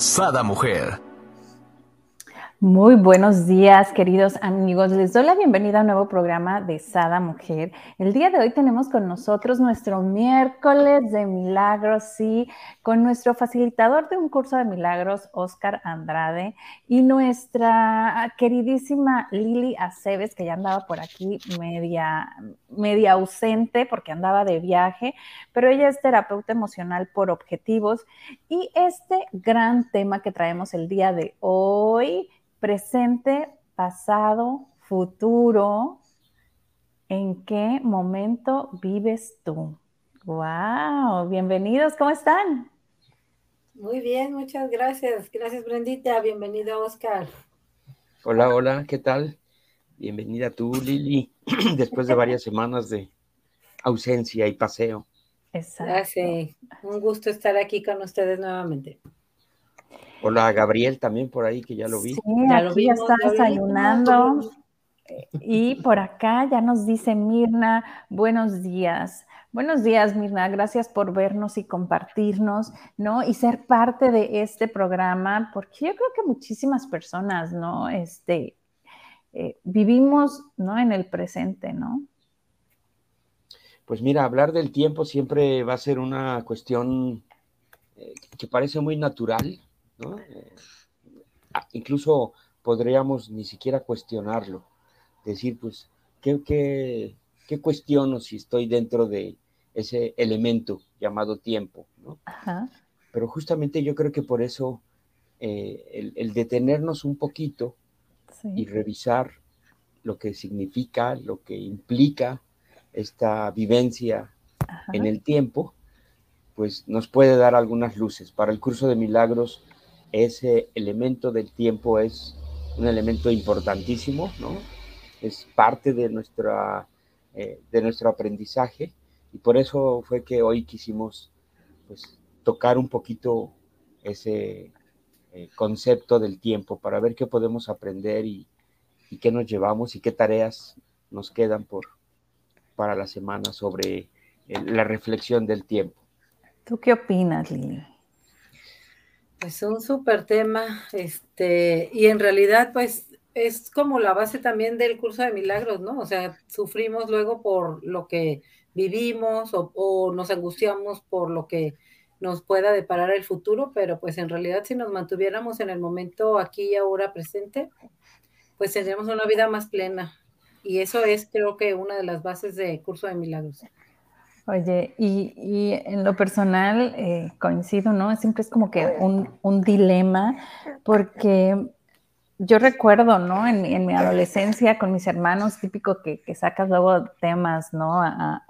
Sada Mujer. Muy buenos días, queridos amigos. Les doy la bienvenida a un nuevo programa de Sada Mujer. El día de hoy tenemos con nosotros nuestro miércoles de milagros, sí, con nuestro facilitador de un curso de milagros, Oscar Andrade, y nuestra queridísima Lili Aceves, que ya andaba por aquí media, media ausente porque andaba de viaje, pero ella es terapeuta emocional por objetivos. Y este gran tema que traemos el día de hoy, presente, pasado, futuro, ¿en qué momento vives tú? ¡Wow! Bienvenidos, ¿cómo están? Muy bien, muchas gracias. Gracias, Brendita. Bienvenido, Oscar. Hola, hola, ¿qué tal? Bienvenida tú, Lili, después de varias semanas de ausencia y paseo. Exacto. Un gusto estar aquí con ustedes nuevamente. Hola, Gabriel también por ahí, que ya lo vi. Sí, ya lo vi. Ya está desayunando. Y por acá ya nos dice Mirna, buenos días. Buenos días, Mirna. Gracias por vernos y compartirnos, ¿no? Y ser parte de este programa, porque yo creo que muchísimas personas, ¿no? Este, eh, vivimos, ¿no? En el presente, ¿no? Pues mira, hablar del tiempo siempre va a ser una cuestión eh, que parece muy natural, eh, ah, incluso podríamos ni siquiera cuestionarlo, decir, pues, ¿qué, qué, qué cuestiono si estoy dentro de ese elemento llamado tiempo? Pero justamente yo creo que por eso eh, el, detenernos un poquito y revisar lo que significa, lo que implica esta vivencia en el tiempo, pues nos puede dar algunas luces. Para el curso de milagros ese elemento del tiempo es un elemento importantísimo, ¿no? Es parte de, nuestra, eh, de nuestro aprendizaje y por eso fue que hoy quisimos pues, tocar un poquito ese eh, concepto del tiempo para ver qué podemos aprender y, qué nos llevamos y qué tareas nos quedan por, para la semana sobre eh, la reflexión del tiempo. ¿Tú qué opinas, Lili? Pues un súper tema, este, y en realidad, pues es como la base también del curso de milagros, ¿no? O sea, sufrimos luego por lo que vivimos o, nos angustiamos por lo que nos pueda deparar el futuro, pero pues en realidad si nos mantuviéramos en el momento aquí y ahora presente, pues tendríamos una vida más plena. Y eso es creo que una de las bases del curso de milagros. Oye, y, en lo personal eh, coincido, ¿no? Siempre es como que un, dilema, porque yo recuerdo, ¿no? En, mi adolescencia con mis hermanos, típico que, sacas luego temas, ¿no? A,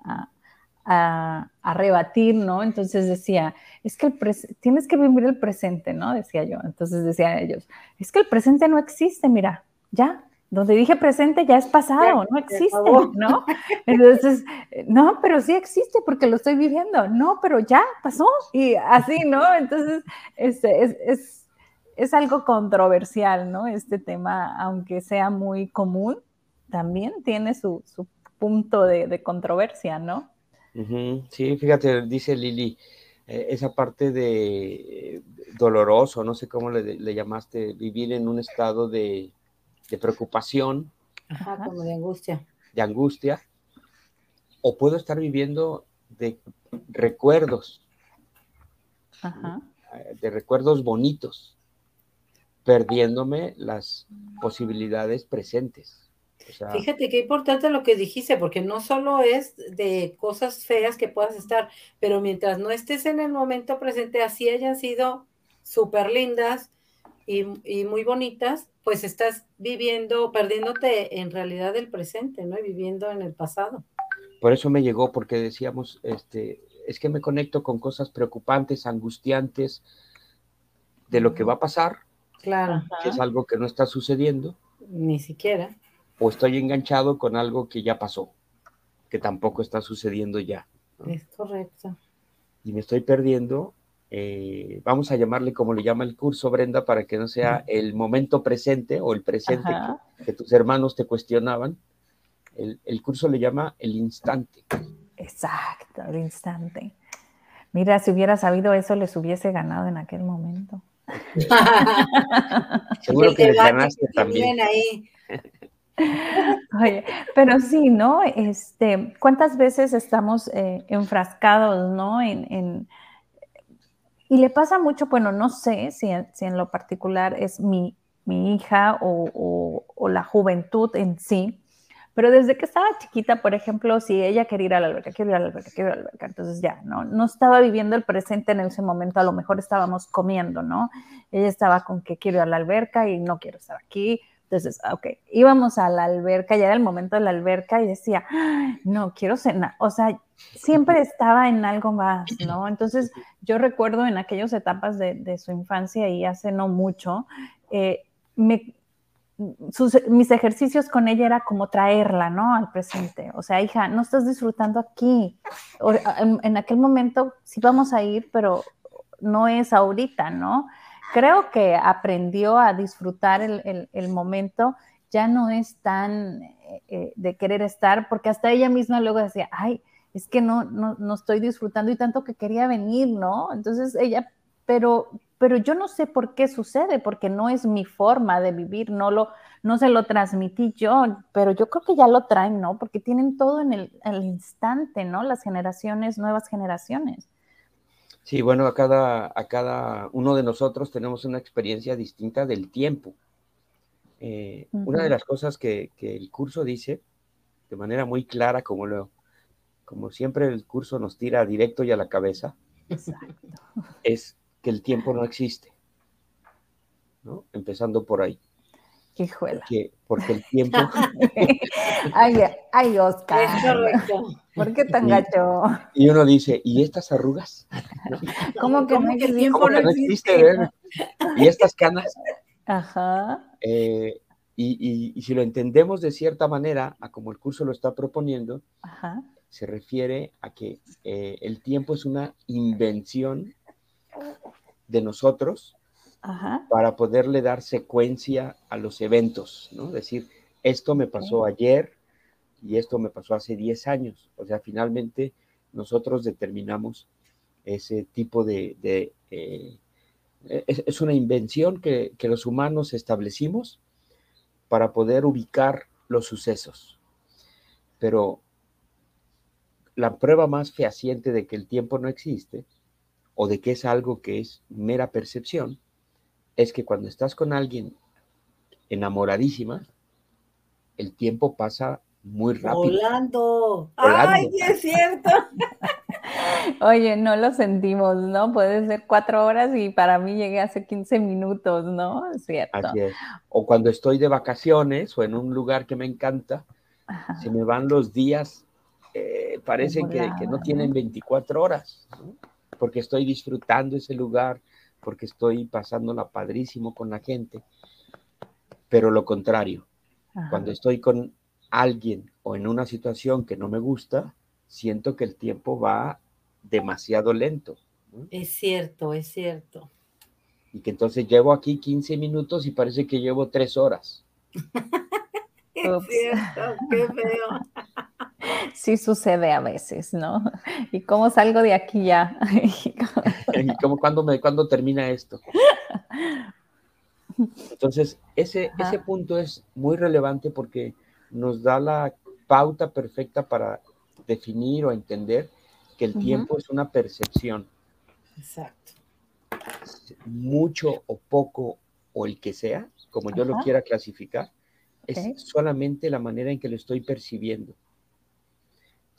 rebatir, ¿no? Entonces decía, es que el tienes que vivir el presente, ¿no? Decía yo. Entonces decían ellos, es que el presente no existe, mira, ya, donde dije presente ya es pasado, no existe, ¿no? Entonces, no, pero sí existe porque lo estoy viviendo, no, pero ya pasó y así, ¿no? Entonces, este, es, es, es algo controversial, ¿no? Este tema, aunque sea muy común, también tiene su, su punto de, de, controversia, ¿no? Sí, fíjate, dice Lili, eh, esa parte de eh, doloroso, no sé cómo le, le llamaste, vivir en un estado de de preocupación. Ajá, como de angustia. De angustia. O puedo estar viviendo de recuerdos. Ajá. De recuerdos bonitos, perdiéndome las posibilidades presentes. Fíjate qué importante lo que dijiste, porque no solo es de cosas feas que puedas estar, pero mientras no estés en el momento presente, así hayan sido súper lindas y, y, muy bonitas, pues estás viviendo, perdiéndote en realidad el presente, ¿no? Y viviendo en el pasado. Por eso me llegó, porque decíamos, este, es que me conecto con cosas preocupantes, angustiantes de lo que va a pasar, Claro. Que es algo que no está sucediendo. Ni siquiera. O estoy enganchado con algo que ya pasó, que tampoco está sucediendo ya. Es correcto. Y me estoy perdiendo. Eh, vamos a llamarle como le llama el curso, Brenda, para que no sea el momento presente o el presente que, que tus hermanos te cuestionaban. El, el curso le llama el instante. Exacto, el instante. Mira, si hubiera sabido eso, les hubiese ganado en aquel momento. Seguro que les ganaste también. tienen ahí. Oye, pero sí, ¿no? Este, ¿cuántas veces estamos eh, enfrascados, ¿no? En, en- y le pasa mucho, bueno, no sé si, si en lo particular es mi, mi hija o, o- o la juventud en sí, pero desde que estaba chiquita, por ejemplo, si ella quería ir a la alberca, quiero ir a la alberca, quiero ir a la alberca, entonces ya, ¿no? No estaba viviendo el presente en ese momento, a lo mejor estábamos comiendo, ¿no? Ella estaba con que quiero ir a la alberca y no quiero estar aquí, entonces, ok, íbamos a la alberca, ya era el momento de la alberca y decía, "Ay, no, quiero cenar. O sea, siempre estaba en algo más, ¿no? Entonces, yo recuerdo en aquellas etapas de, de su infancia y hace no mucho, eh, me, sus- mis ejercicios con ella era como traerla, ¿no? Al presente. O sea, hija, no estás disfrutando aquí. O- en, en aquel momento sí vamos a ir, pero no es ahorita, ¿no? Creo que aprendió a disfrutar el, el- momento, ya no es tan eh, eh, de querer estar, porque hasta ella misma luego decía, ay, es que no, no, no estoy disfrutando y tanto que quería venir, ¿no? Entonces ella, pero, pero yo no sé por qué sucede, porque no es mi forma de vivir, no lo, no se lo transmití yo, pero yo creo que ya lo traen, ¿no? Porque tienen todo en el, el instante, ¿no? Las generaciones, nuevas generaciones. Sí, bueno, a cada, a cada uno de nosotros tenemos una experiencia distinta del tiempo. Eh, Una de las cosas que, que el curso dice, de manera muy clara, como, lo, como siempre el curso nos tira directo y a la cabeza, Exacto. es que el tiempo no existe. ¿no? Empezando por ahí. Hijuela. Que, porque el tiempo, ay, ay, Es Oscar. correcto. ¿Por qué tan gacho? y uno dice, ¿y estas arrugas? ¿Cómo que no ¿Cómo que el existe? tiempo ¿Cómo que no existe? ver? ¿Y estas canas? Ajá. Eh, y, y- y si lo entendemos de cierta manera, a como el curso lo está proponiendo, Ajá. se refiere a que eh, el tiempo es una invención de nosotros Ajá. para poderle dar secuencia a los eventos, ¿no? Decir, esto me pasó ayer y esto me pasó hace 10 años. O sea, finalmente nosotros determinamos ese tipo de... de, eh, es, es una invención que, que los humanos establecimos para poder ubicar los sucesos. Pero la prueba más fehaciente de que el tiempo no existe o de que es algo que es mera percepción es que cuando estás con alguien enamoradísima, el tiempo pasa muy rápido. Volando. Volando. Ay, es cierto. Oye, no lo sentimos, ¿no? Puede ser cuatro horas y para mí llegué hace 15 minutos, ¿no? Es cierto. Así es. O cuando estoy de vacaciones o en un lugar que me encanta, Ajá. se me van los días, eh, parecen que, que no tienen ¿no? 24 horas, ¿no? porque estoy disfrutando ese lugar, porque estoy pasándola padrísimo con la gente. Pero lo contrario, Ajá. cuando estoy con alguien o en una situación que no me gusta, siento que el tiempo va demasiado lento. Es cierto, es cierto. Y que entonces llevo aquí 15 minutos y parece que llevo 3 horas. Es cierto, qué feo. Sí sucede a veces, ¿no? ¿Y cómo salgo de aquí ya? Y como cuando me cuando termina esto. Entonces, ese, ese punto es muy relevante porque nos da la pauta perfecta para definir o entender que el tiempo es una percepción, Exacto. mucho o poco o el que sea, como yo lo quiera clasificar, es solamente la manera en que lo estoy percibiendo.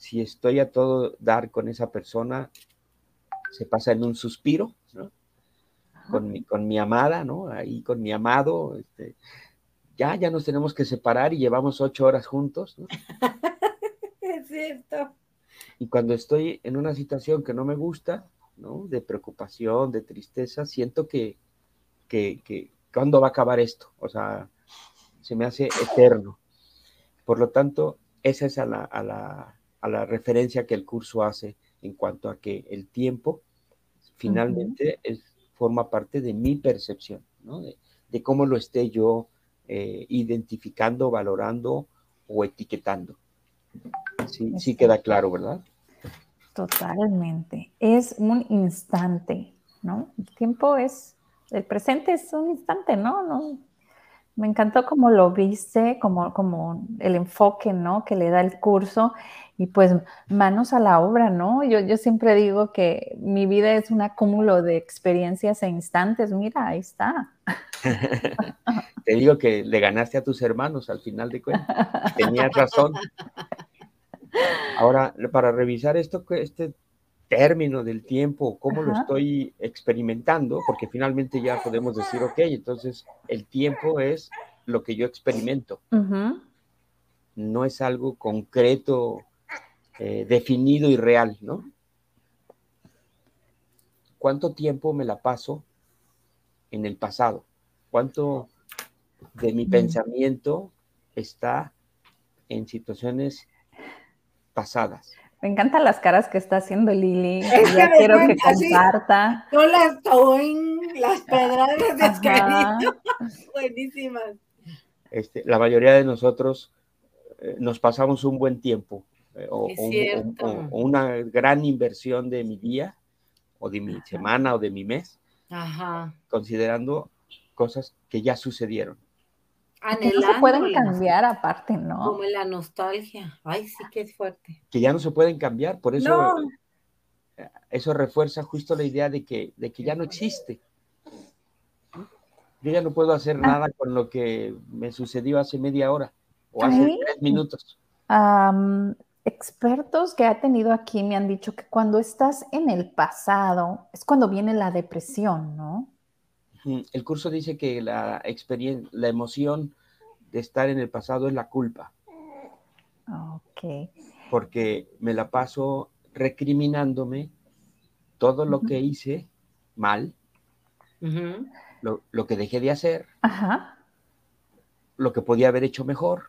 Si estoy a todo dar con esa persona, se pasa en un suspiro, ¿no? Con mi, con mi amada, ¿no? Ahí con mi amado, este, ya, ya nos tenemos que separar y llevamos ocho horas juntos, ¿no? Es cierto. Y cuando estoy en una situación que no me gusta, ¿no? De preocupación, de tristeza, siento que, que, que, ¿cuándo va a acabar esto? O sea, se me hace eterno. Por lo tanto, esa es a la, a la, a la referencia que el curso hace en cuanto a que el tiempo finalmente es, forma parte de mi percepción, ¿no? de, de, cómo lo esté yo eh, identificando, valorando o etiquetando. Sí, sí queda claro, ¿verdad? Totalmente. Es un instante, ¿no? El tiempo es, el presente es un instante, ¿no? no me encantó cómo lo viste, como, como el enfoque, ¿no? Que le da el curso y pues manos a la obra, ¿no? Yo, yo siempre digo que mi vida es un acúmulo de experiencias e instantes. Mira, ahí está. Te digo que le ganaste a tus hermanos al final de cuentas. Tenías razón. Ahora, para revisar esto, este término del tiempo, cómo lo estoy experimentando, porque finalmente ya podemos decir, ok, entonces el tiempo es lo que yo experimento. No es algo concreto, eh, definido y real, ¿no? ¿Cuánto tiempo me la paso en el pasado? ¿Cuánto de mi pensamiento está en situaciones pasadas? Me encantan las caras que está haciendo Lili. ya quiero que comparta. No las en las pedradas de Buenísimas. Este, la mayoría de nosotros eh, nos pasamos un buen tiempo eh, o, una gran inversión de mi día o de mi semana o de mi mes, considerando cosas que ya sucedieron no se pueden cambiar aparte, ¿no? Como la nostalgia. Ay, sí que es fuerte. Que ya no se pueden cambiar, por eso eh, eso refuerza justo la idea de que, de que ya no existe. Yo ya no puedo hacer ah. nada con lo que me sucedió hace media hora o hace tres minutos. expertos que ha tenido aquí me han dicho que cuando estás en el pasado es cuando viene la depresión, ¿no? El curso dice que la experiencia, la emoción de estar en el pasado es la culpa. Ok. Porque me la paso recriminándome todo lo que hice mal, lo, lo, que dejé de hacer, lo que podía haber hecho mejor.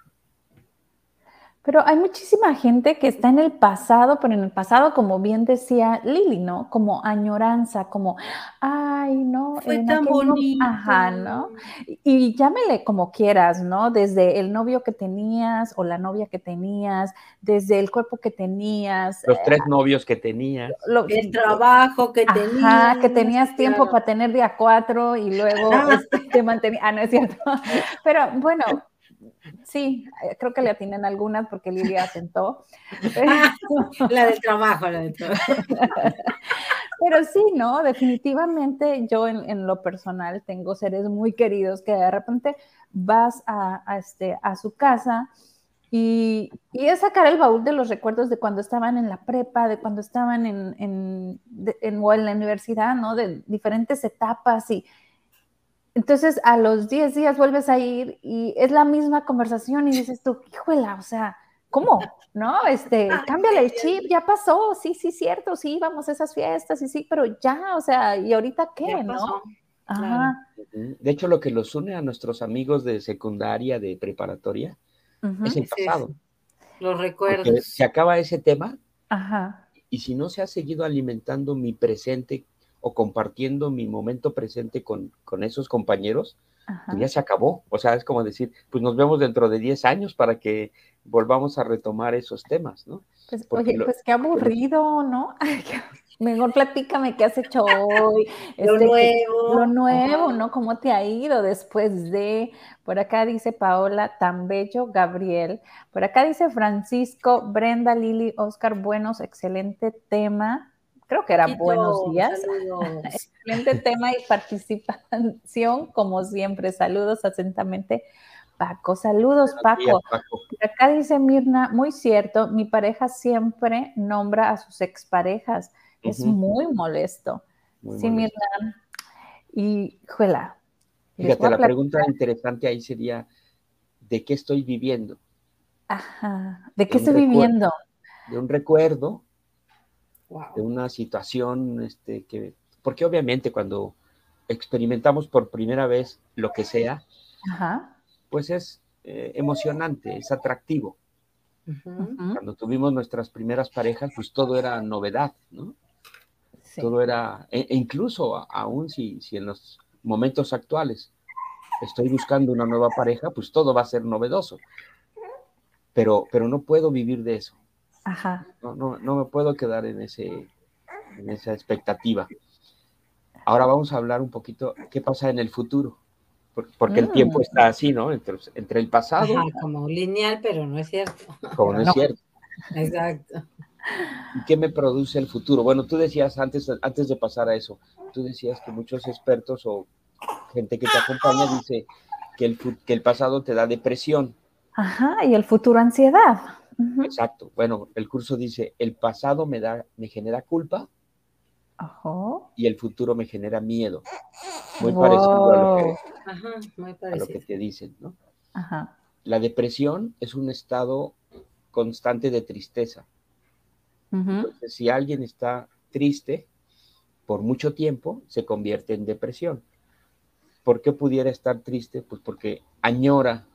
Pero hay muchísima gente que está en el pasado, pero en el pasado, como bien decía Lili, ¿no? Como añoranza, como, ay, no. Fue tan bonito. Ajá, ¿no? Y, llámele como quieras, ¿no? Desde el novio que tenías o la novia que tenías, desde el cuerpo que tenías. Los tres novios que tenías. el trabajo que tenías. Ajá, que tenías tiempo para tener día cuatro y luego este, te mantenías. Ah, no es cierto. Pero bueno, Sí, eh, creo que le atienden algunas porque Lilia atentó. la del trabajo, la del trabajo. Pero sí, ¿no? Definitivamente yo en, lo personal tengo seres muy queridos que de repente vas a, este, a su casa y, y, es sacar el baúl de los recuerdos de cuando estaban en la prepa, de cuando estaban en, en, en, en la universidad, ¿no? De diferentes etapas y, entonces a los 10 días vuelves a ir y es la misma conversación y dices tú, híjola, o sea, ¿cómo? ¿No? Este, cámbiale el chip, ya pasó, sí, sí, cierto, sí, vamos a esas fiestas, y sí, pero ya, o sea, ¿y ahorita qué, no? Ajá. De hecho, lo que los une a nuestros amigos de secundaria, de preparatoria, es el pasado. Los recuerdos. se acaba ese tema. Ajá. Y si no se ha seguido alimentando mi presente o compartiendo mi momento presente con, esos compañeros, pues ya se acabó. O sea, es como decir, pues nos vemos dentro de 10 años para que volvamos a retomar esos temas, ¿no? Pues, oye, pues qué aburrido, ¿no? Mejor platícame qué has hecho hoy. lo este, nuevo. Lo nuevo, ¿no? ¿Cómo te ha ido después de? Por acá dice Paola, tan bello, Gabriel. Por acá dice Francisco, Brenda, Lili, Oscar, buenos, excelente tema creo que era buenos días. Excelente tema y participación, como siempre. Saludos atentamente, Paco. Saludos, Paco. Acá dice Mirna, muy cierto, mi pareja siempre nombra a sus exparejas. Es muy molesto. sí, Mirna. Y, juela. Fíjate, la pregunta interesante ahí sería, ¿de qué estoy viviendo? Ajá, ¿de qué estoy viviendo? De un recuerdo de una situación este, que, porque obviamente cuando experimentamos por primera vez lo que sea, pues es eh, emocionante, es atractivo. Cuando tuvimos nuestras primeras parejas, pues todo era novedad, ¿no? Todo era, e, e incluso aún si, si en los momentos actuales estoy buscando una nueva pareja, pues todo va a ser novedoso. Pero, pero no puedo vivir de eso. Ajá. No, no, no me puedo quedar en, ese, en esa expectativa. Ahora vamos a hablar un poquito qué pasa en el futuro, porque el tiempo mm. está así, ¿no? Entre, entre el pasado. Ajá, como lineal, pero no es cierto. Como no es cierto. Exacto. ¿Y qué me produce el futuro? Bueno, tú decías antes, antes de pasar a eso, tú decías que muchos expertos o gente que te acompaña dice que el, que el pasado te da depresión. Ajá, y el futuro ansiedad. Exacto. Bueno, el curso dice, el pasado me da, me genera culpa y el futuro me genera miedo. Muy parecido, a lo, que, te dicen, ¿no? La depresión es un estado constante de tristeza. Entonces, si alguien está triste por mucho tiempo, se convierte en depresión. ¿Por qué pudiera estar triste? Pues porque añora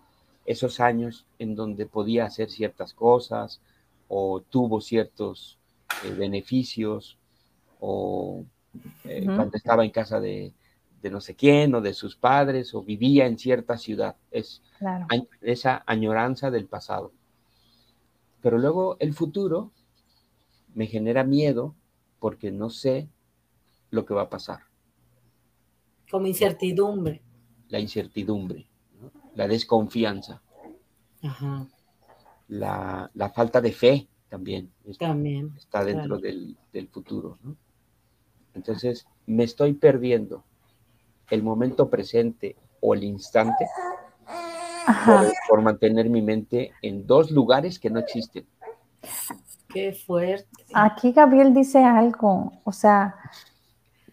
esos años en donde podía hacer ciertas cosas o tuvo ciertos eh, beneficios o eh, cuando estaba en casa de, no sé quién o de sus padres o vivía en cierta ciudad. Es esa añoranza del pasado. Pero luego el futuro me genera miedo porque no sé lo que va a pasar. Como incertidumbre. La incertidumbre, la desconfianza. La, falta de fe también, también está dentro del, del, futuro. ¿no? Entonces, me estoy perdiendo el momento presente o el instante por, mantener mi mente en dos lugares que no existen. Qué fuerte. Aquí Gabriel dice algo, o sea,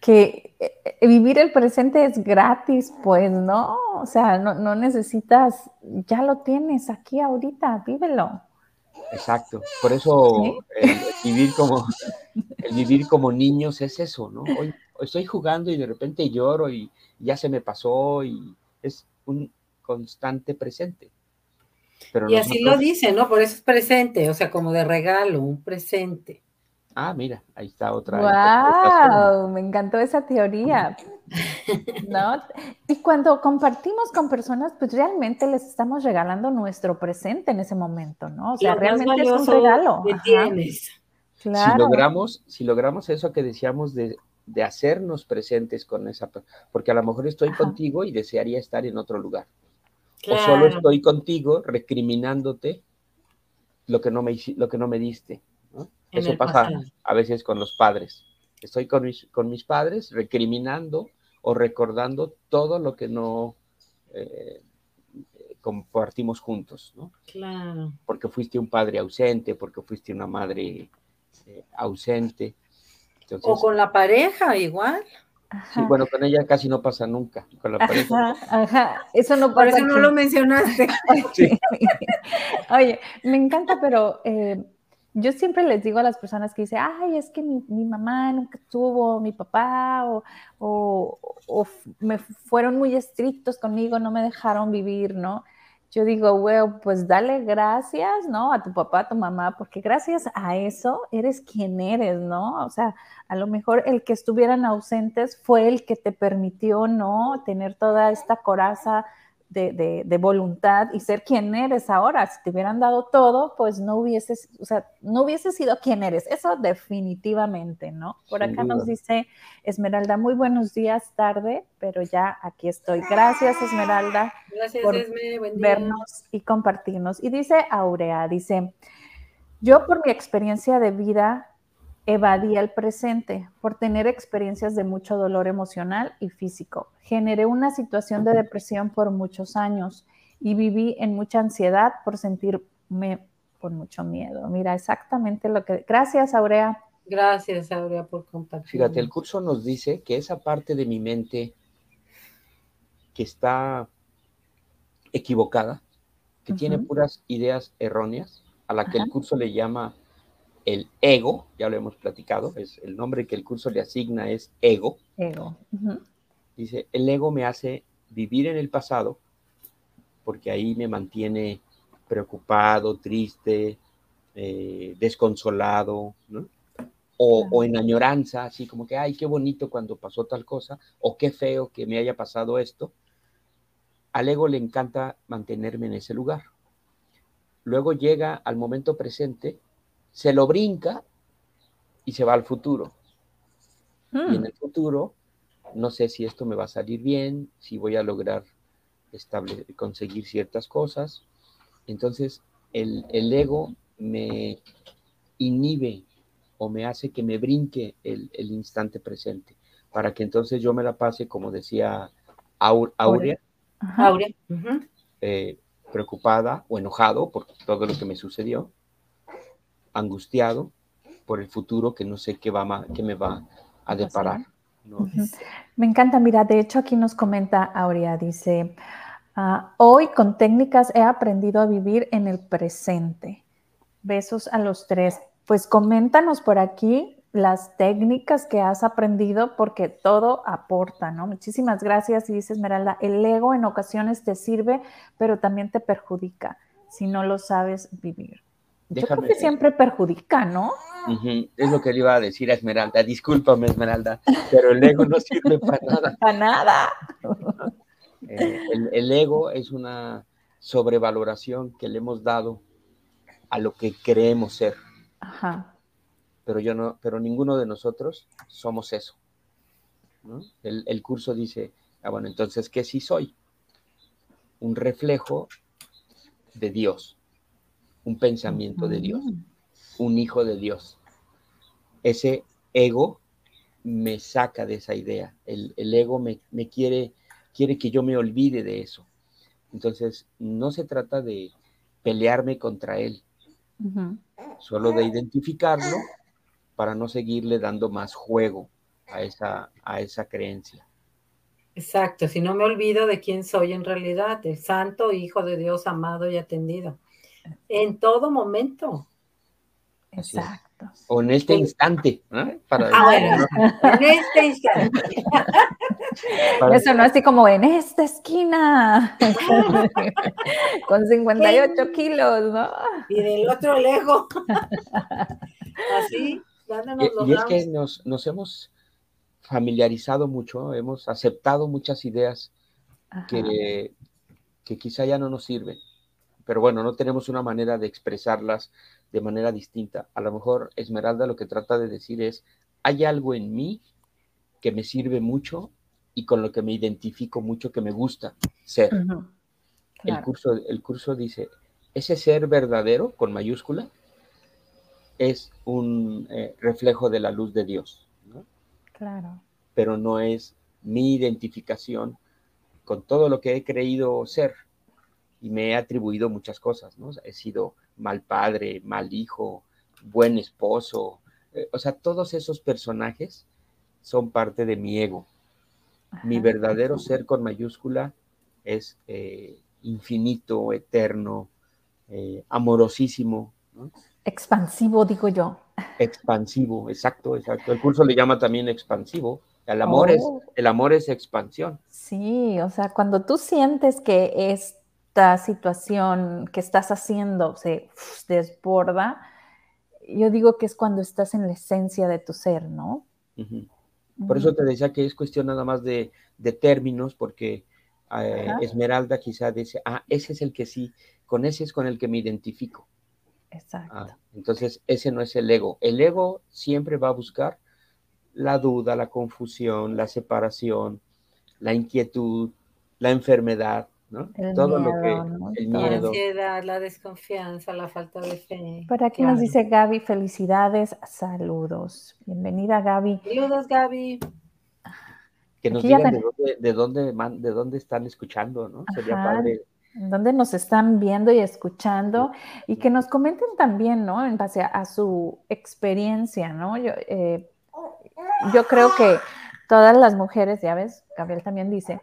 que eh, vivir el presente es gratis, pues, ¿no? O sea, no, no necesitas, ya lo tienes aquí ahorita, vívelo. Exacto. Por eso el, vivir como el vivir como niños es eso, ¿no? Hoy, estoy jugando y de repente lloro y ya se me pasó y es un constante presente. y así lo dice, ¿no? Por eso es presente, o sea, como de regalo, un presente. Ah, mira, ahí está otra. ¡Wow! Me encantó esa teoría. ¿No? Y cuando compartimos con personas, pues realmente les estamos regalando nuestro presente en ese momento, ¿no? O sea, realmente es un regalo. Si logramos, si logramos eso que decíamos de, hacernos presentes con esa, porque a lo mejor estoy contigo y desearía estar en otro lugar. O solo estoy contigo recriminándote lo que no me, lo que no me diste. Eso pasa a veces con los padres. Estoy con mis, con mis padres recriminando o recordando todo lo que no eh, compartimos juntos, ¿no? Claro. Porque fuiste un padre ausente, porque fuiste una madre eh, ausente. o con la pareja, igual. Sí, bueno, con ella casi no pasa nunca. Con la pareja. Ajá, Eso no pasa. Por eso no lo mencionaste. Oye, me encanta, pero eh, yo siempre les digo a las personas que dicen, ay, es que mi, mamá nunca tuvo, mi papá, o, me fueron muy estrictos conmigo, no me dejaron vivir, ¿no? Yo digo, bueno, pues dale gracias, ¿no? A tu papá, a tu mamá, porque gracias a eso eres quien eres, ¿no? O sea, a lo mejor el que estuvieran ausentes fue el que te permitió, ¿no? Tener toda esta coraza de, voluntad y ser quien eres ahora. Si te hubieran dado todo, pues no hubieses, o sea, no hubiese sido quien eres. Eso definitivamente, ¿no? Por acá nos dice Esmeralda, muy buenos días, tarde, pero ya aquí estoy. Gracias, Esmeralda. Gracias, por vernos y compartirnos. Y dice Aurea, dice, yo por mi experiencia de vida evadí el presente por tener experiencias de mucho dolor emocional y físico. Generé una situación de depresión por muchos años y viví en mucha ansiedad por sentirme con mucho miedo. Mira, exactamente lo que... Gracias, Aurea. Gracias, Aurea, por compartir. Fíjate, el curso nos dice que esa parte de mi mente que está equivocada, que tiene puras ideas erróneas, a la que el curso le llama el ego, ya lo hemos platicado, es el nombre que el curso le asigna es ego. Ego. Dice, el ego me hace vivir en el pasado porque ahí me mantiene preocupado, triste, eh, desconsolado, ¿no? O, o, en añoranza, así como que, ay, qué bonito cuando pasó tal cosa, o qué feo que me haya pasado esto. Al ego le encanta mantenerme en ese lugar. Luego llega al momento presente, se lo brinca y se va al futuro. Y en hmm. el futuro, no sé si esto me va a salir bien, si voy a lograr conseguir ciertas cosas. Entonces, el, el, ego me inhibe o me hace que me brinque el, el, instante presente, para que entonces yo me la pase, como decía Aurea, Aurea. Eh, preocupada o enojado por todo lo que me sucedió, angustiado por el futuro que no sé qué, va, qué me va a deparar. Me encanta, mira, de hecho aquí nos comenta Aurea, dice, Ah, hoy con técnicas he aprendido a vivir en el presente. Besos a los tres. Pues coméntanos por aquí las técnicas que has aprendido porque todo aporta, ¿no? Muchísimas gracias. Y dice Esmeralda, el ego en ocasiones te sirve, pero también te perjudica si no lo sabes vivir. Yo creo que siempre perjudica, ¿no? Es lo que le iba a decir a Esmeralda. Discúlpame, Esmeralda, pero el ego no sirve para nada. Para nada. Eh, el, ego es una sobrevaloración que le hemos dado a lo que creemos ser. Pero yo no, pero ninguno de nosotros somos eso. El, curso dice, ah, bueno, entonces, ¿qué sí soy? Un reflejo de Dios, un pensamiento de Dios, un hijo de Dios. Ese ego me saca de esa idea. El, ego me, me quiere quiere que yo me olvide de eso. Entonces, no se trata de pelearme contra él, solo de identificarlo para no seguirle dando más juego a esa, a esa creencia. Exacto, si no me olvido de quién soy en realidad, el santo Hijo de Dios amado y atendido. En todo momento. Exacto. O en este instante. Para ah, bueno, en este instante. Eso no así como en esta esquina, con 58 kilos, ¿no? Y del otro lejos. Así, dándonos y, y es que nos, nos, hemos familiarizado mucho, hemos aceptado muchas ideas que, que quizá ya no nos sirven. Pero bueno, no tenemos una manera de expresarlas de manera distinta. A lo mejor Esmeralda lo que trata de decir es, hay algo en mí que me sirve mucho y con lo que me identifico mucho, que me gusta ser. el, curso, el curso dice, ese ser verdadero, con mayúscula, es un eh, reflejo de la luz de Dios. Claro. Pero no es mi identificación con todo lo que he creído ser y me he atribuido muchas cosas, ¿no? He sido mal padre, mal hijo, buen esposo, eh, o sea, todos esos personajes son parte de mi ego. Mi verdadero ser con mayúscula es eh, infinito, eterno, eh, amorosísimo. Expansivo, digo yo. Expansivo, exacto, exacto. El curso le llama también expansivo. El amor, es, oh. el amor es expansión. Sí, o sea, cuando tú sientes que esta situación que estás haciendo se desborda, yo digo que es cuando estás en la esencia de tu ser, ¿no? Por eso te decía que es cuestión nada más de, términos, porque eh, Esmeralda quizá dice, ah, ese es el que sí, con ese es con el que me identifico. Exacto. Ah, entonces, ese no es el ego. El ego siempre va a buscar la duda, la confusión, la separación, la inquietud, la enfermedad, todo lo que el miedo. La ansiedad, la desconfianza, la falta de fe. Por aquí nos dice Gaby, felicidades, saludos. Bienvenida Gaby. Saludos Gaby. Que nos digan de dónde, de dónde, están escuchando, ¿no? Sería padre. Dónde nos están viendo y escuchando y que nos comenten también, ¿no? En base a, su experiencia, ¿no? Yo, eh, yo creo que todas las mujeres, ya ves, Gabriel también dice,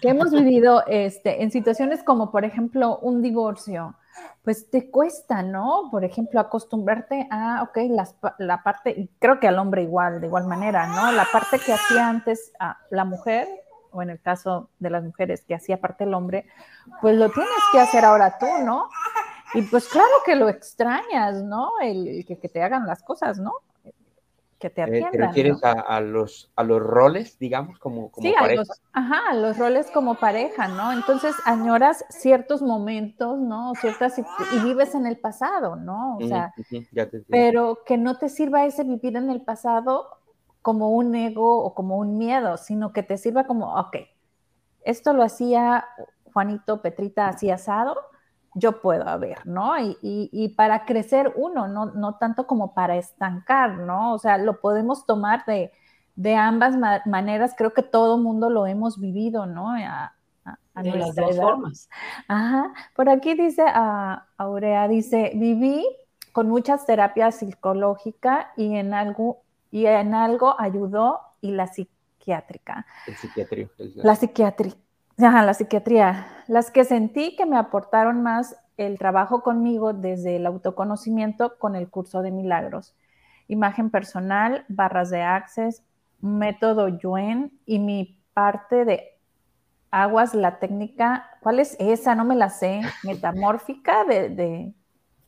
que hemos vivido este, en situaciones como, por ejemplo, un divorcio, pues te cuesta, ¿no? Por ejemplo, acostumbrarte a, ok, la parte, y creo que al hombre igual, de igual manera, ¿no? La parte que hacía antes a la mujer, o en el caso de las mujeres que hacía parte el hombre, pues lo tienes que hacer ahora tú, ¿no? Y pues claro que lo extrañas, ¿no? El, que, que, te hagan las cosas, ¿no? Que te atiendan. Eh, ¿Te refieres a, a, los, a los roles, digamos, como, como sí, pareja? A los, ajá, los roles como pareja, ¿no? Entonces añoras ciertos momentos, ¿no? Ciertas, y, y vives en el pasado, ¿no? O sea, ya te pero que no te sirva ese vivir en el pasado como un ego o como un miedo, sino que te sirva como, ok, esto lo hacía Juanito, Petrita, así asado, yo puedo haber, ¿no? Y, y, y, para crecer uno, no, no tanto como para estancar, ¿no? O sea, lo podemos tomar de, de ambas ma maneras, creo que todo mundo lo hemos vivido, ¿no? A, a, a de las dos edad. formas. Ajá, por aquí dice uh, Aurea, dice, viví con muchas terapias psicológicas y en algo, y en algo ayudó y la psiquiátrica. El psiquiatría. El... La psiquiatría. Ajá, la psiquiatría. Las que sentí que me aportaron más el trabajo conmigo desde el autoconocimiento con el curso de milagros. Imagen personal, barras de access, método Yuen y mi parte de aguas, la técnica, ¿cuál es esa? No me la sé, metamórfica de... de...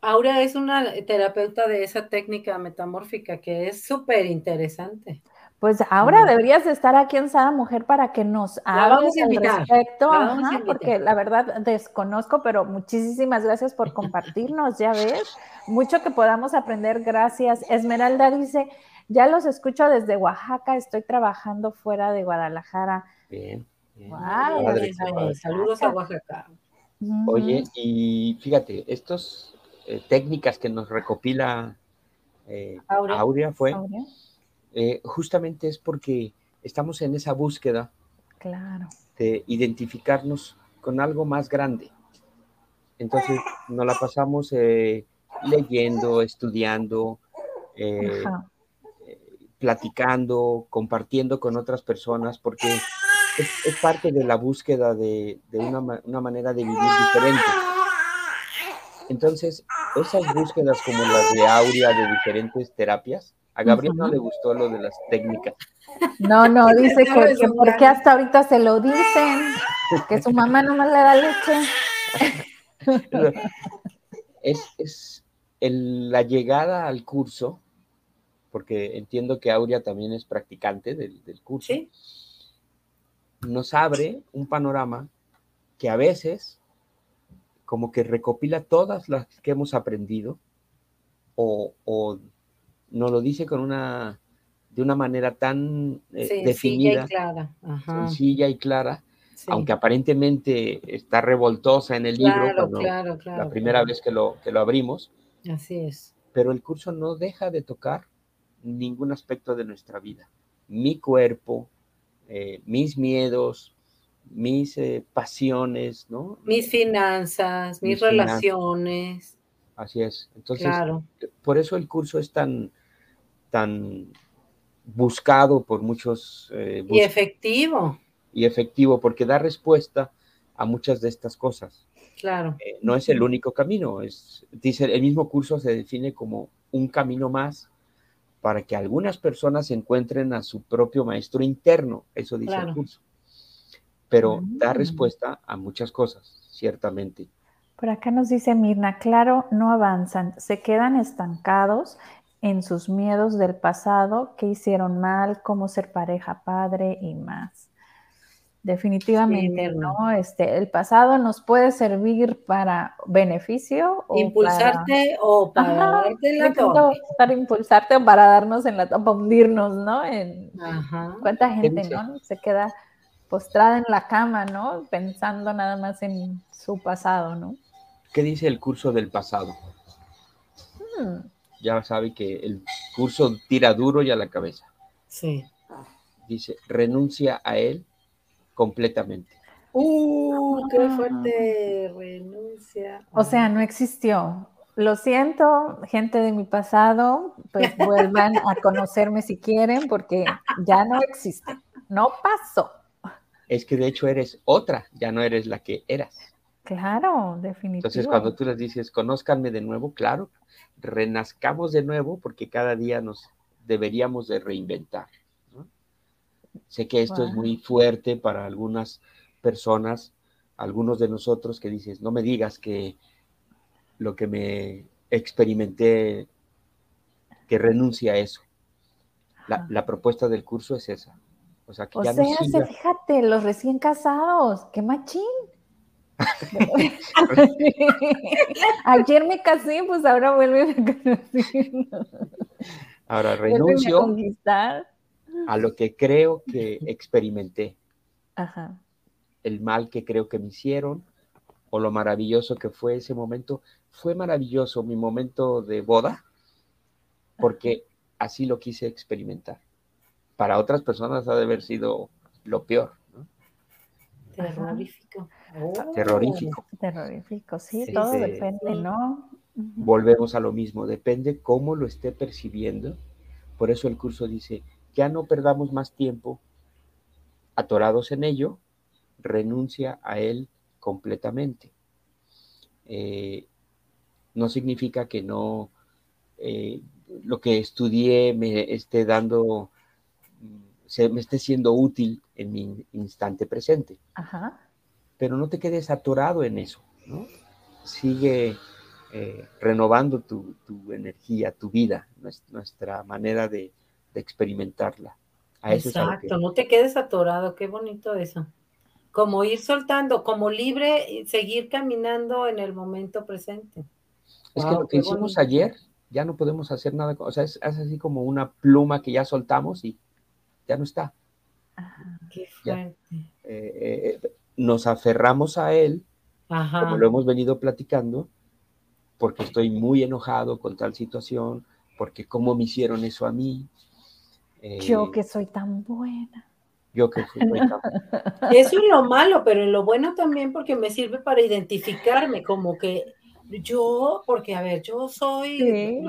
Aura es una terapeuta de esa técnica metamórfica que es súper interesante. Pues ahora deberías de estar aquí en Sada Mujer para que nos hables al respecto, Ajá, a porque la verdad desconozco, pero muchísimas gracias por compartirnos, ya ves, mucho que podamos aprender, gracias. Esmeralda dice, ya los escucho desde Oaxaca, estoy trabajando fuera de Guadalajara. Bien. bien. Wow, Padre, padre. Saludos a Oaxaca. Oye, y fíjate, estas eh, técnicas que nos recopila eh, Aurea. Aurea fue... Aurea. Eh, justamente es porque estamos en esa búsqueda claro. de identificarnos con algo más grande. Entonces nos la pasamos eh, leyendo, estudiando, eh, platicando, compartiendo con otras personas, porque es, es parte de la búsqueda de, de una, una manera de vivir diferente. Entonces, esas búsquedas como las de Aurea de diferentes terapias, a Gabriel no le gustó lo de las técnicas. No, no, dice que, que porque hasta ahorita se lo dicen, que su mamá nomás le da leche. Es, es el, la llegada al curso, porque entiendo que Aurea también es practicante del, del curso, ¿Sí? nos abre un panorama que a veces como que recopila todas las que hemos aprendido o, o nos lo dice con una de una manera tan eh, Sí, definida, sencilla y clara. Ajá. sencilla y clara, Sí. aunque aparentemente está revoltosa en el libro Claro, cuando claro, claro. la primera vez que lo, que lo abrimos, Así es. pero el curso no deja de tocar ningún aspecto de nuestra vida. Mi cuerpo, eh, mis miedos, mis eh, pasiones, ¿no? Mis finanzas, mis, Mis finanzas. relaciones. Así es. Entonces, Claro. por eso el curso es tan, tan buscado por muchos eh, Y efectivo. y efectivo, porque da respuesta a muchas de estas cosas. Claro. Eh, no es el único camino, es, dice, el mismo curso se define como un camino más para que algunas personas encuentren a su propio maestro interno, eso dice Claro. el curso. Pero da Mm. respuesta a muchas cosas, ciertamente. Por acá nos dice Mirna, claro, no avanzan, se quedan estancados en sus miedos del pasado, que hicieron mal, cómo ser pareja, padre y más. Definitivamente. ¿no? Este, el pasado nos puede servir para beneficio o Impulsarte o para Ajá, darte en la torre. para impulsarte o para darnos en la para hundirnos, ¿no? En, Ajá. ¿Cuánta gente, no? Se queda postrada en la cama, ¿no? Pensando nada más en su pasado, ¿no? ¿Qué dice el curso del pasado? Hmm. Ya sabe que el curso tira duro y a la cabeza. Sí. Dice, renuncia a él completamente. Uh, qué Ah. fuerte renuncia. O sea, no existió. Lo siento, gente de mi pasado, pues vuelvan a conocerme si quieren, porque ya no existe. No pasó. Es que de hecho eres otra, ya no eres la que eras. Claro, definitivo. Entonces, cuando tú les dices, conózcanme de nuevo, claro, renazcamos de nuevo porque cada día nos deberíamos de reinventar. ¿no? Sé que esto es muy fuerte para algunas personas, algunos de nosotros que dices, no me digas que lo que me experimenté, que renuncia a eso. La, propuesta del curso es esa. O sea, que ya no fíjate, los recién casados, qué machín. Ayer me casé, pues ahora vuelve a casar. Ahora renuncio a, lo que creo que experimenté. El mal que creo que me hicieron o lo maravilloso que fue ese momento. Fue maravilloso mi momento de boda porque así lo quise experimentar. Para otras personas ha de haber sido lo peor. Terrorífico. Terrorífico. Terrorífico, sí, todo depende, ¿no? Volvemos a lo mismo, depende cómo lo esté percibiendo. Por eso el curso dice, ya no perdamos más tiempo atorados en ello, renuncia a él completamente. Eh, no significa que no eh, lo que estudié me esté dando, se, me esté siendo útil en mi instante presente. Pero no te quedes atorado en eso, ¿no? Sigue eh, renovando tu, energía, tu vida, nuestra manera de, experimentarla. Exacto, no te quedes atorado, qué bonito eso. Como ir soltando, como libre, seguir caminando en el momento presente. Es que lo que hicimos ayer ya no podemos hacer nada, o sea, es, así como una pluma que ya soltamos y ya no está. qué fuerte. Eh, eh, nos aferramos a él, como lo hemos venido platicando, porque estoy muy enojado con tal situación, porque cómo me hicieron eso a mí. yo eh, que soy tan buena. Yo que soy tan buena. Eso es lo malo, pero en lo bueno también porque me sirve para identificarme, como que yo, porque a ver, yo soy el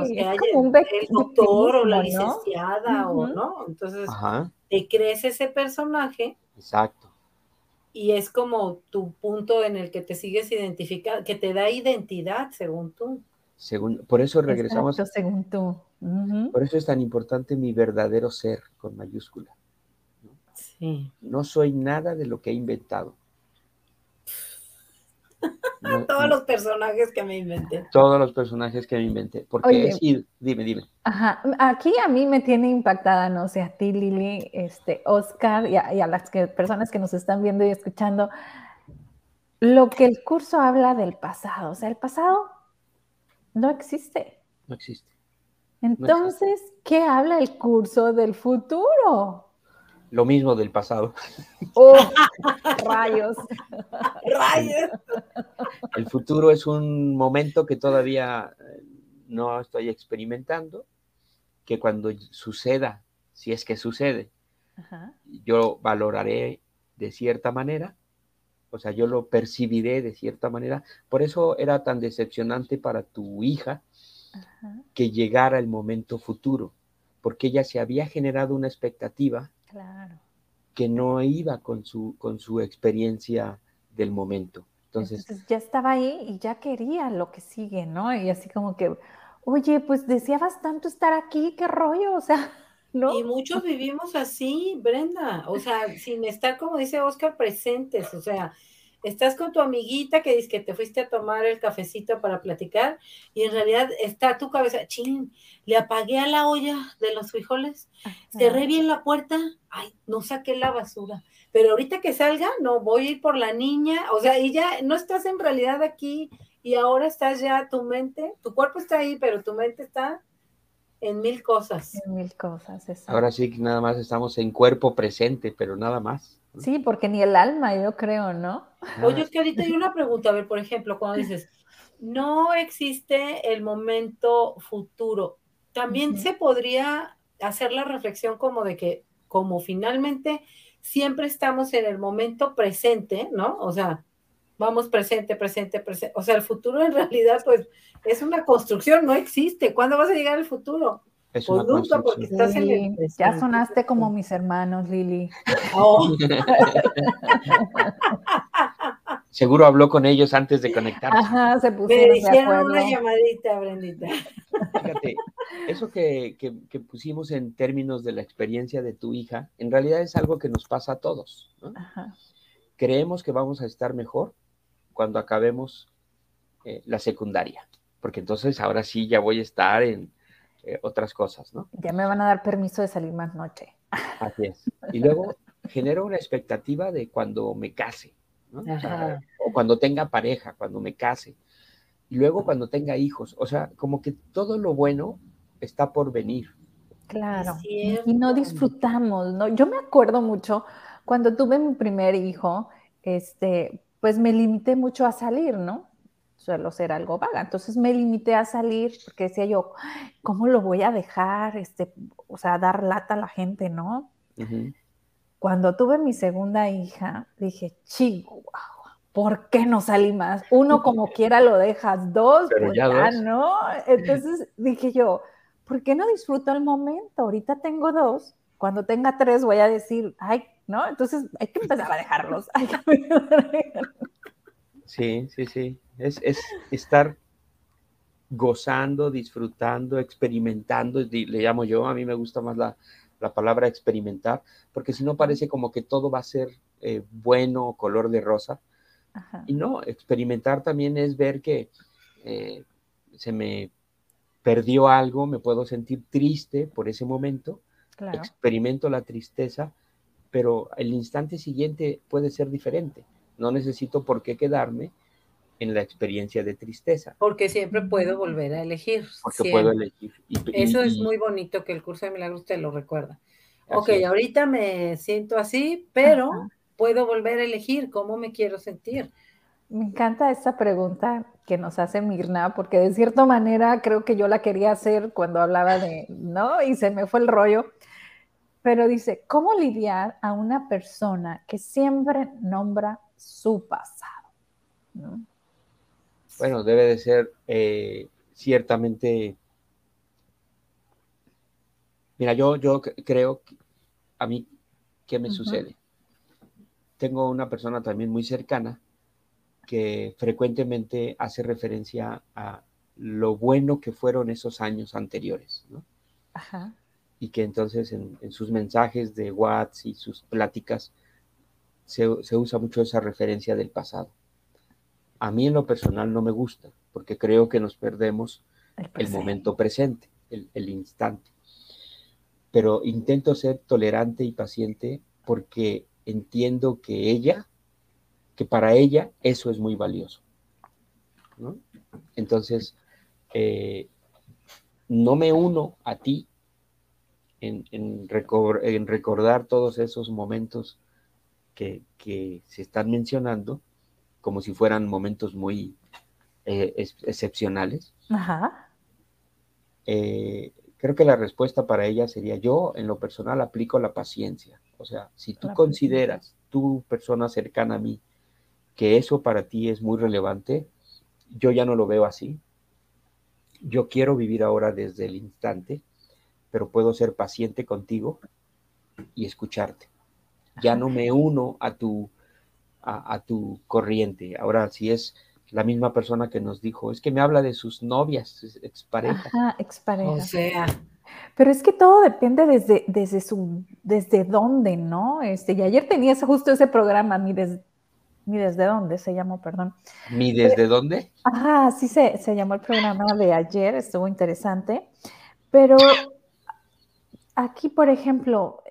doctor o la licenciada o no, entonces te crees ese personaje. Exacto. Y es como tu punto en el que te sigues identificando, que te da identidad según tú. Según, por eso regresamos. Exacto, según tú. Por eso es tan importante mi verdadero ser con mayúscula. Sí. No soy nada de lo que he inventado. todos los personajes que me inventé. Todos los personajes que me inventé. Porque dime, dime. Ajá, aquí a mí me tiene impactada, no sé, a ti, Lili, este, Oscar y a, las que, personas que nos están viendo y escuchando, lo que el curso habla del pasado. O sea, el pasado no existe. No existe. Entonces, ¿qué habla el curso del futuro? Lo mismo del pasado. Oh, rayos. Rayos. El futuro es un momento que todavía eh, no estoy experimentando, que cuando suceda, si es que sucede, yo valoraré de cierta manera, o sea, yo lo percibiré de cierta manera. Por eso era tan decepcionante para tu hija que llegara el momento futuro, porque ella se había generado una expectativa Claro. Que no iba con su, con su experiencia del momento. Entonces, ya estaba ahí y ya quería lo que sigue, ¿no? Y así como que, oye, pues deseabas tanto estar aquí, qué rollo, o sea, ¿no? Y muchos vivimos así, Brenda, o sea, sin estar, como dice Oscar, presentes, o sea, estás con tu amiguita que dice que te fuiste a tomar el cafecito para platicar y en realidad está tu cabeza, chin, le apagué a la olla de los frijoles, cerré bien la puerta, ay, no saqué la basura, pero ahorita que salga, no, voy a ir por la niña, o sea, y ya no estás en realidad aquí y ahora estás ya, tu mente, tu cuerpo está ahí, pero tu mente está en mil cosas. En mil cosas, Ahora sí que nada más estamos en cuerpo presente, pero nada más. Sí, porque ni el alma, yo creo, ¿no? Oye, es que ahorita hay una pregunta, a ver, por ejemplo, cuando dices, no existe el momento futuro, también se podría hacer la reflexión como de que, como finalmente siempre estamos en el momento presente, ¿no? O sea, vamos presente, presente, presente. O sea, el futuro en realidad, pues, es una construcción, no existe. ¿Cuándo vas a llegar al futuro? Es pues nunca porque estás en el Ya sonaste como mis hermanos, Lili. Oh. Seguro habló con ellos antes de conectarse. Ajá, se Me pusieron de hicieron una llamadita, Brendita. Fíjate, eso que, que- que pusimos en términos de la experiencia de tu hija, en realidad es algo que nos pasa a todos. ¿no? Ajá. Creemos que vamos a estar mejor cuando acabemos eh, la secundaria, porque entonces ahora sí ya voy a estar en eh, otras cosas, ¿no? Ya me van a dar permiso de salir más noche. Así es. Y luego genero una expectativa de cuando me case, ¿no? O, sea, Ajá. o cuando tenga pareja, cuando me case. Y luego cuando tenga hijos. O sea, como que todo lo bueno está por venir. Claro. Y no disfrutamos, ¿no? Yo me acuerdo mucho cuando tuve mi primer hijo, este, pues me limité mucho a salir, ¿no? Suelo ser algo vaga. Entonces me limité a salir porque decía yo, "Ay, ¿cómo lo voy a dejar? Este, o sea, dar lata a la gente, ¿no? Ujú. Cuando tuve mi segunda hija, dije, chico, ¿por qué no salí más? Uno como quiera lo dejas, dos, Pero pues ya ya dos. no. Entonces dije yo, ¿por qué no disfruto el momento? Ahorita tengo dos, cuando tenga tres voy a decir, ay, ¿no? Entonces hay que empezar a dejarlos. Hay que empezar a dejarlos. Sí, sí, sí. Es, es estar gozando, disfrutando, experimentando, le llamo yo, a mí me gusta más la, la palabra experimentar, porque si no parece como que todo va a ser eh, bueno, color de rosa. Ajá, Y no, experimentar también es ver que eh, se me perdió algo, me puedo sentir triste por ese momento, claro. experimento la tristeza, pero el instante siguiente puede ser diferente. No necesito por qué quedarme en la experiencia de tristeza, Porque siempre puedo volver a elegir. porque siempre. puedo elegir. Y- y- Eso es muy bonito que el curso de milagros te lo recuerda. Ok, es. ahorita me siento así, pero Ajá. puedo volver a elegir cómo me quiero sentir. Me encanta esta pregunta que nos hace Mirna, porque de cierta manera creo que yo la quería hacer cuando hablaba de, ¿no? Y se me fue el rollo. Pero dice, ¿cómo lidiar a una persona que siempre nombra su pasado? ¿No? Bueno, debe de ser eh, ciertamente. Mira, yo, yo creo que a mí, ¿qué me sucede? Tengo una persona también muy cercana que frecuentemente hace referencia a lo bueno que fueron esos años anteriores, ¿no? Ajá, Y que entonces en, en sus mensajes de WhatsApp y sus pláticas se, se usa mucho esa referencia del pasado. A mí en lo personal no me gusta, porque creo que nos perdemos el momento presente, el, el instante. Pero intento ser tolerante y paciente porque entiendo que ella, que para ella eso es muy valioso. ¿no? Entonces, eh, no me uno a ti en, en recor- en recordar todos esos momentos que, que se están mencionando como si fueran momentos muy eh, ex- excepcionales. Ajá, Eh, creo que la respuesta para ella sería yo, en lo personal, aplico la paciencia. O sea, si tú La consideras, tú persona cercana a mí, que eso para ti es muy relevante, yo ya no lo veo así. Yo quiero vivir ahora desde el instante, pero puedo ser paciente contigo y escucharte. Ya no me uno a tu, a, a tu corriente. Ahora, si es la misma persona que nos dijo, es que me habla de sus novias, sus exparejas. ajá, expareja. O sea, Pero es que todo depende desde, desde su, desde dónde, ¿no? Este, y ayer tenía ese- justo ese programa, ni, des- ni desde dónde se llamó, perdón. ¿Mi desde dónde? Ajá, sí se, se llamó el programa de ayer, estuvo interesante. Pero aquí, por ejemplo,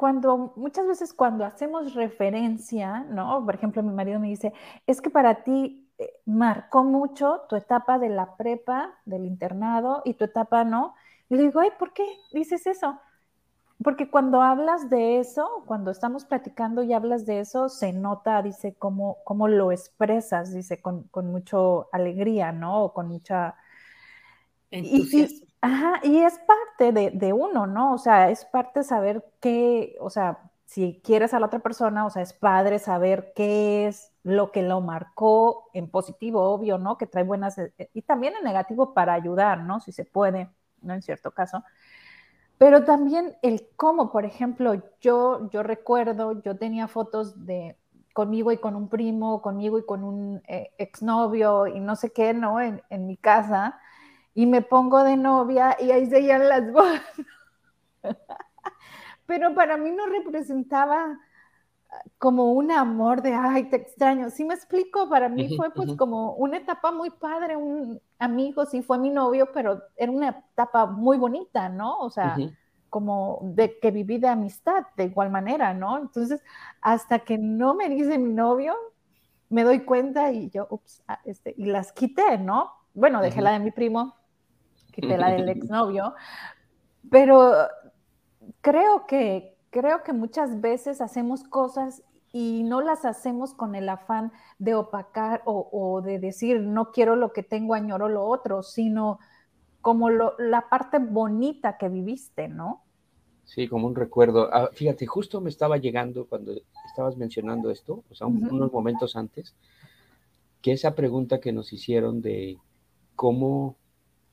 cuando muchas veces cuando hacemos referencia, ¿no? Por ejemplo, mi marido me dice, es que para ti eh, marcó mucho tu etapa de la prepa, del internado y tu etapa no. Y le digo, ay, ¿por qué dices eso? Porque cuando hablas de eso, cuando estamos platicando y hablas de eso, se nota, dice, cómo, cómo lo expresas, dice, con, con mucha alegría, ¿no? O con mucha... Entusiasmo. Ajá, y es parte de, de uno, ¿no? O sea, es parte saber qué, o sea, si quieres a la otra persona, o sea, es padre saber qué es lo que lo marcó en positivo, obvio, ¿no? Que trae buenas, eh, y también en negativo para ayudar, ¿no? Si se puede, ¿no? En cierto caso. Pero también el cómo, por ejemplo, yo, yo recuerdo, yo tenía fotos de conmigo y con un primo, conmigo y con un eh, exnovio y no sé qué, ¿no? En, en, mi casa. Y me pongo de novia y ahí se las bodas. Pero para mí no representaba como un amor de, ay, te extraño. Sí me explico, para mí fue pues como una etapa muy padre, un amigo, sí fue mi novio, pero era una etapa muy bonita, ¿no? O sea, como de que viví de amistad de igual manera, ¿no? Entonces, hasta que no me dice mi novio, me doy cuenta y yo, ups, ah, este, y las quité, ¿no? Bueno, dejé la de mi primo, quité la del exnovio, pero creo que, creo que muchas veces hacemos cosas y no las hacemos con el afán de opacar o, de decir, no quiero lo que tengo, añoro lo otro, sino como la parte bonita que viviste, ¿no? Sí, como un recuerdo. Ah, fíjate, justo me estaba llegando cuando estabas mencionando esto, o sea, unos momentos antes, que esa pregunta que nos hicieron de cómo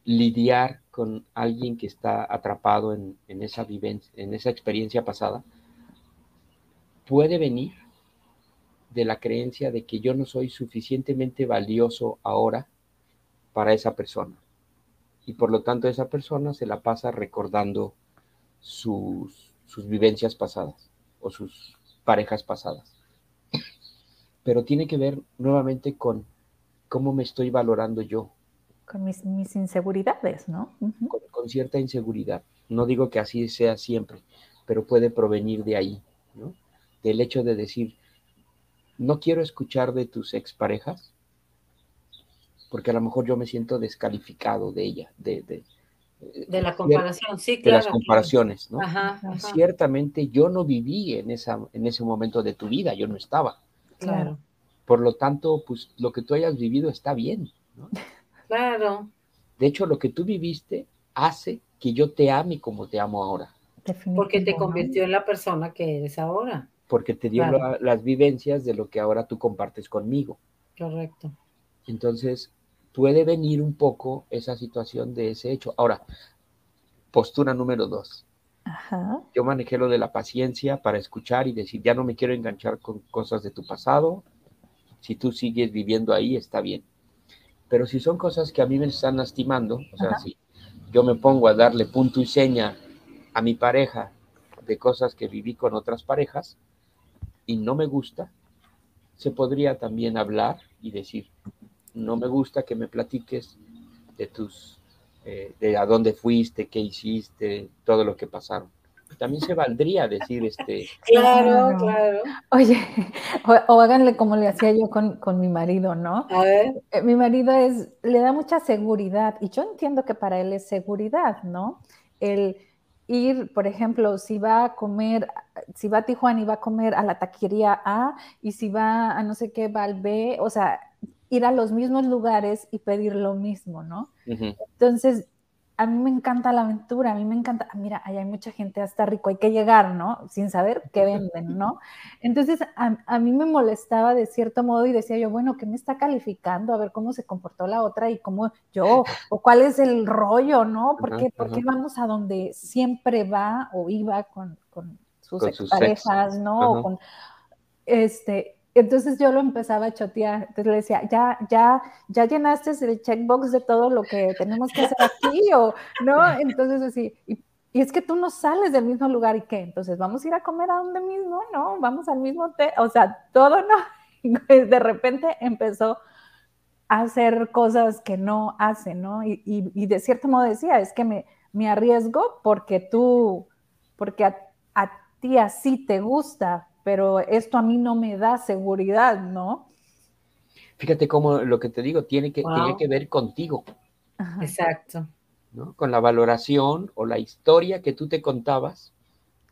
lidiar con alguien que está atrapado en, esa vivencia, en esa experiencia pasada, puede venir de la creencia de que yo no soy suficientemente valioso ahora para esa persona. Y por lo tanto esa persona se la pasa recordando sus, sus vivencias pasadas o sus parejas pasadas. Pero tiene que ver nuevamente con cómo me estoy valorando yo. Con mis, mis inseguridades, ¿no? con, con, cierta inseguridad. No digo que así sea siempre, pero puede provenir de ahí, ¿no? Del hecho de decir, no quiero escuchar de tus exparejas, porque a lo mejor yo me siento descalificado de ella, de, de, de la comparación, sí, claro. De las comparaciones, ¿no? Ciertamente yo no viví en, esa, en ese momento de tu vida, yo no estaba. Claro. Por lo tanto, pues lo que tú hayas vivido está bien, ¿no? Claro. De hecho, lo que tú viviste hace que yo te ame como te amo ahora. Porque te convirtió en la persona que eres ahora porque te dio las vivencias de lo que ahora tú compartes conmigo. Correcto. Entonces, puede venir un poco esa situación de ese hecho. Ahora, postura número dos. Ajá. Yo manejé lo de la paciencia para escuchar y decir, ya no me quiero enganchar con cosas de tu pasado. Si tú sigues viviendo ahí, está bien. Pero si son cosas que a mí me están lastimando, o sea, si yo me pongo a darle punto y seña a mi pareja de cosas que viví con otras parejas, y no me gusta, se podría también hablar y decir, no me gusta que me platiques de tus, eh, de a dónde fuiste, qué hiciste, todo lo que pasaron. También se valdría decir este. Claro, claro. Oye, o, háganle como le hacía yo con, con, mi marido, ¿no? A ver. Eh, mi marido es, le da mucha seguridad, y yo entiendo que para él es seguridad, ¿no? El ir, por ejemplo, si va a comer, si va a Tijuana y va a comer a la taquería A y si va a no sé qué, va al B, o sea, ir a los mismos lugares y pedir lo mismo, ¿no? Entonces, a mí me encanta la aventura, a mí me encanta, ah, mira, ahí hay mucha gente hasta rico, hay que llegar, ¿no? Sin saber qué venden, ¿no? Entonces, a, mí me molestaba de cierto modo y decía yo, bueno, ¿qué me está calificando? A ver cómo se comportó la otra y cómo yo, o cuál es el rollo, ¿no? ¿Por qué, vamos a donde siempre va o iba con, sus parejas, ¿no? O con, este, entonces yo lo empezaba a chotear. Entonces le decía, ya, ya, ya llenaste el checkbox de todo lo que tenemos que hacer aquí, o no. Entonces así, y, es que tú no sales del mismo lugar y qué. Entonces vamos a ir a comer a donde mismo, ¿no? Vamos al mismo té, o sea, todo no. de repente empezó a hacer cosas que no hace, ¿no? Y, y, de cierto modo decía, es que me, me arriesgo porque tú, porque a, a ti así te gusta, pero esto a mí no me da seguridad, ¿no? Fíjate cómo lo que te digo tiene que, que ver contigo. Exacto. ¿no? Con la valoración o la historia que tú te contabas.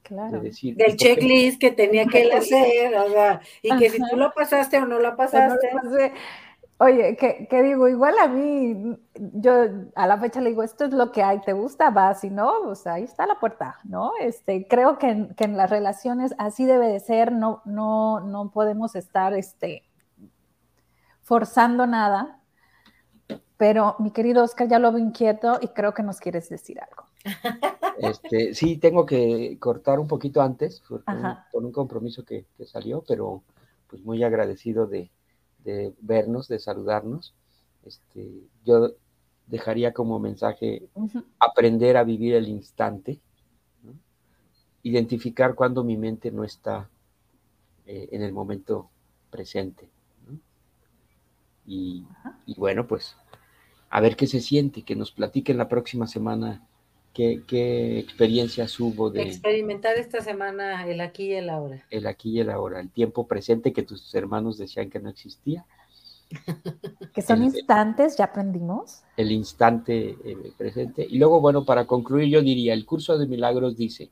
Claro. decir, Del checklist que tenía que hacer, o sea, y que si tú lo pasaste o no lo pasaste. Oye, ¿qué, digo? Igual a mí, yo a la fecha le digo, esto es lo que hay, ¿te gusta? Va, si no, pues ahí está la puerta, ¿no? Este, creo que en, que en las relaciones así debe de ser, no, no, no podemos estar este, forzando nada, pero mi querido Oscar ya lo veo inquieto y creo que nos quieres decir algo. Este, sí, tengo que cortar un poquito antes por, un compromiso que, que, salió, pero pues muy agradecido de, vernos, de saludarnos. Este, yo dejaría como mensaje aprender a vivir el instante, identificar cuando mi mente no está eh, en el momento presente. Y, bueno, pues a ver qué se siente, que nos platiquen la próxima semana qué, qué experiencias hubo de... Experimentar esta semana el aquí y el ahora. El aquí y el ahora, el tiempo presente que tus hermanos decían que no existía. que son instantes, ya aprendimos. El instante eh, presente. Y luego, bueno, para concluir, yo diría, el curso de milagros dice,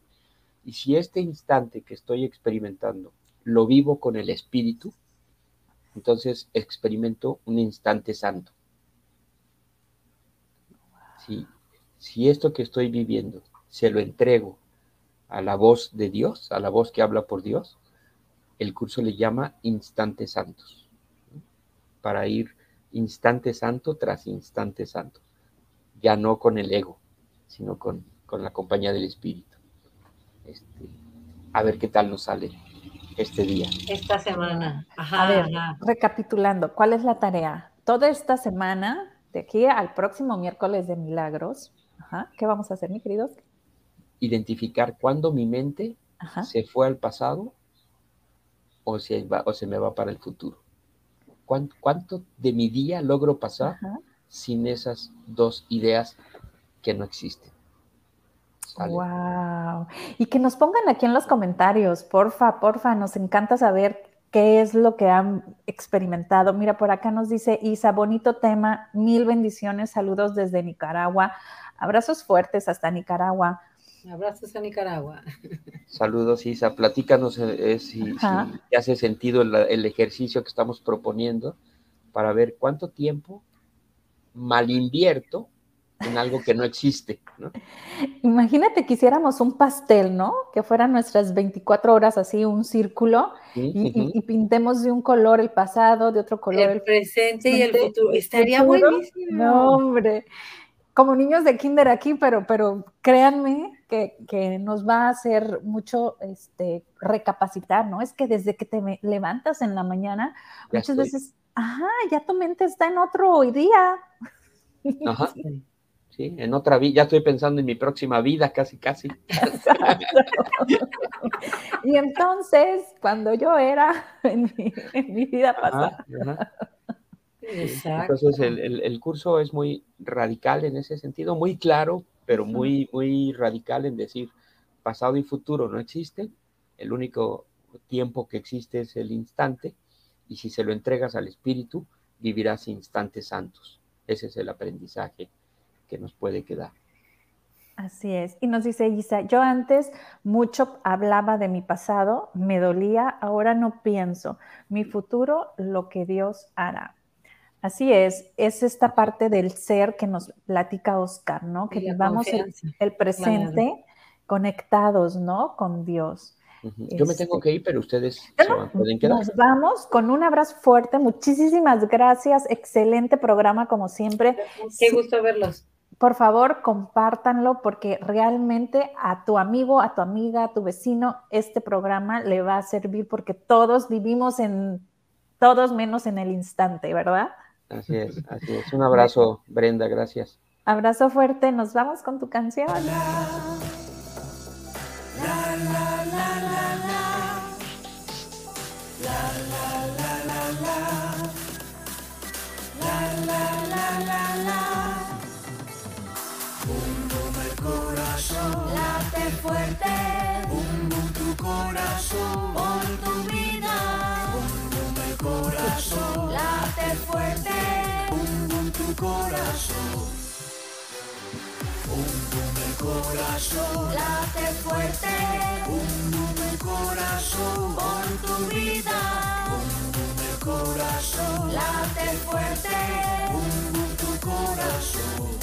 y si este instante que estoy experimentando lo vivo con el espíritu, entonces experimento un instante santo. Si, si esto que estoy viviendo se lo entrego a la voz de Dios, a la voz que habla por Dios, el curso le llama instantes santos, para ir instante santo tras instante santo, ya no con el ego, sino con, con la compañía del Espíritu. Este, a ver qué tal nos sale este día. Esta semana. a ver, recapitulando, ¿cuál es la tarea? Toda esta semana, de aquí al próximo miércoles de milagros, ¿qué vamos a hacer, mi queridos? Identificar cuándo mi mente se fue al pasado o se, va, o se me va para el futuro. ¿Cuánto, de mi día logro pasar sin esas dos ideas que no existen? Wow. Y que nos pongan aquí en los comentarios, porfa, porfa, nos encanta saber qué es lo que han experimentado. Mira, por acá nos dice Isa, bonito tema, mil bendiciones, saludos desde Nicaragua, abrazos fuertes hasta Nicaragua. Abrazos a Nicaragua. Saludos, Isa. Platícanos eh, eh, si, te hace sentido el, ejercicio que estamos proponiendo para ver cuánto tiempo mal invierto en algo que no existe. ¿no? Imagínate que hiciéramos un pastel, ¿no? Que fueran nuestras 24 horas así, un círculo, y, pintemos de un color el pasado, de otro color el, presente y el futuro. Estaría buenísimo. No, hombre. Como niños de kinder aquí, pero, pero créanme que, nos va a hacer mucho este, recapacitar, ¿no? Es que desde que te levantas en la mañana, muchas veces, ajá, ya tu mente está en otro día. Ajá. ¿sí? En otra vida, ya estoy pensando en mi próxima vida, casi, casi. y entonces, cuando yo era en mi, vida pasada. Entonces, el, curso es muy radical en ese sentido, muy claro, pero muy, muy radical en decir, pasado y futuro no existen, el único tiempo que existe es el instante, y si se lo entregas al espíritu, vivirás instantes santos. Ese es el aprendizaje nos puede quedar. Así es. Y nos dice Isa, yo antes mucho hablaba de mi pasado, me dolía, ahora no pienso. Mi futuro, lo que Dios hará. Así es, es esta parte del ser que nos platica Oscar, ¿no? Que vivamos el, presente conectados, ¿no? Con Dios. Yo me tengo este, que ir, pero ustedes se pueden quedar. Nos vamos con un abrazo fuerte. Muchísimas gracias. Excelente programa, como siempre. Qué gusto verlos por favor, compártanlo porque realmente a tu amigo, a tu amiga, a tu vecino, este programa le va a servir porque todos vivimos en, todos menos en el instante, ¿verdad? Así es, así es. Un abrazo, Brenda, gracias. Abrazo fuerte, nos vamos con tu canción. late fuerte. Bum tu corazón, por tu vida. Bum el corazón, late fuerte. Bum tu corazón. Bum el corazón, late fuerte. Bum el corazón, por tu vida. Bum el corazón, late fuerte. Bum tu corazón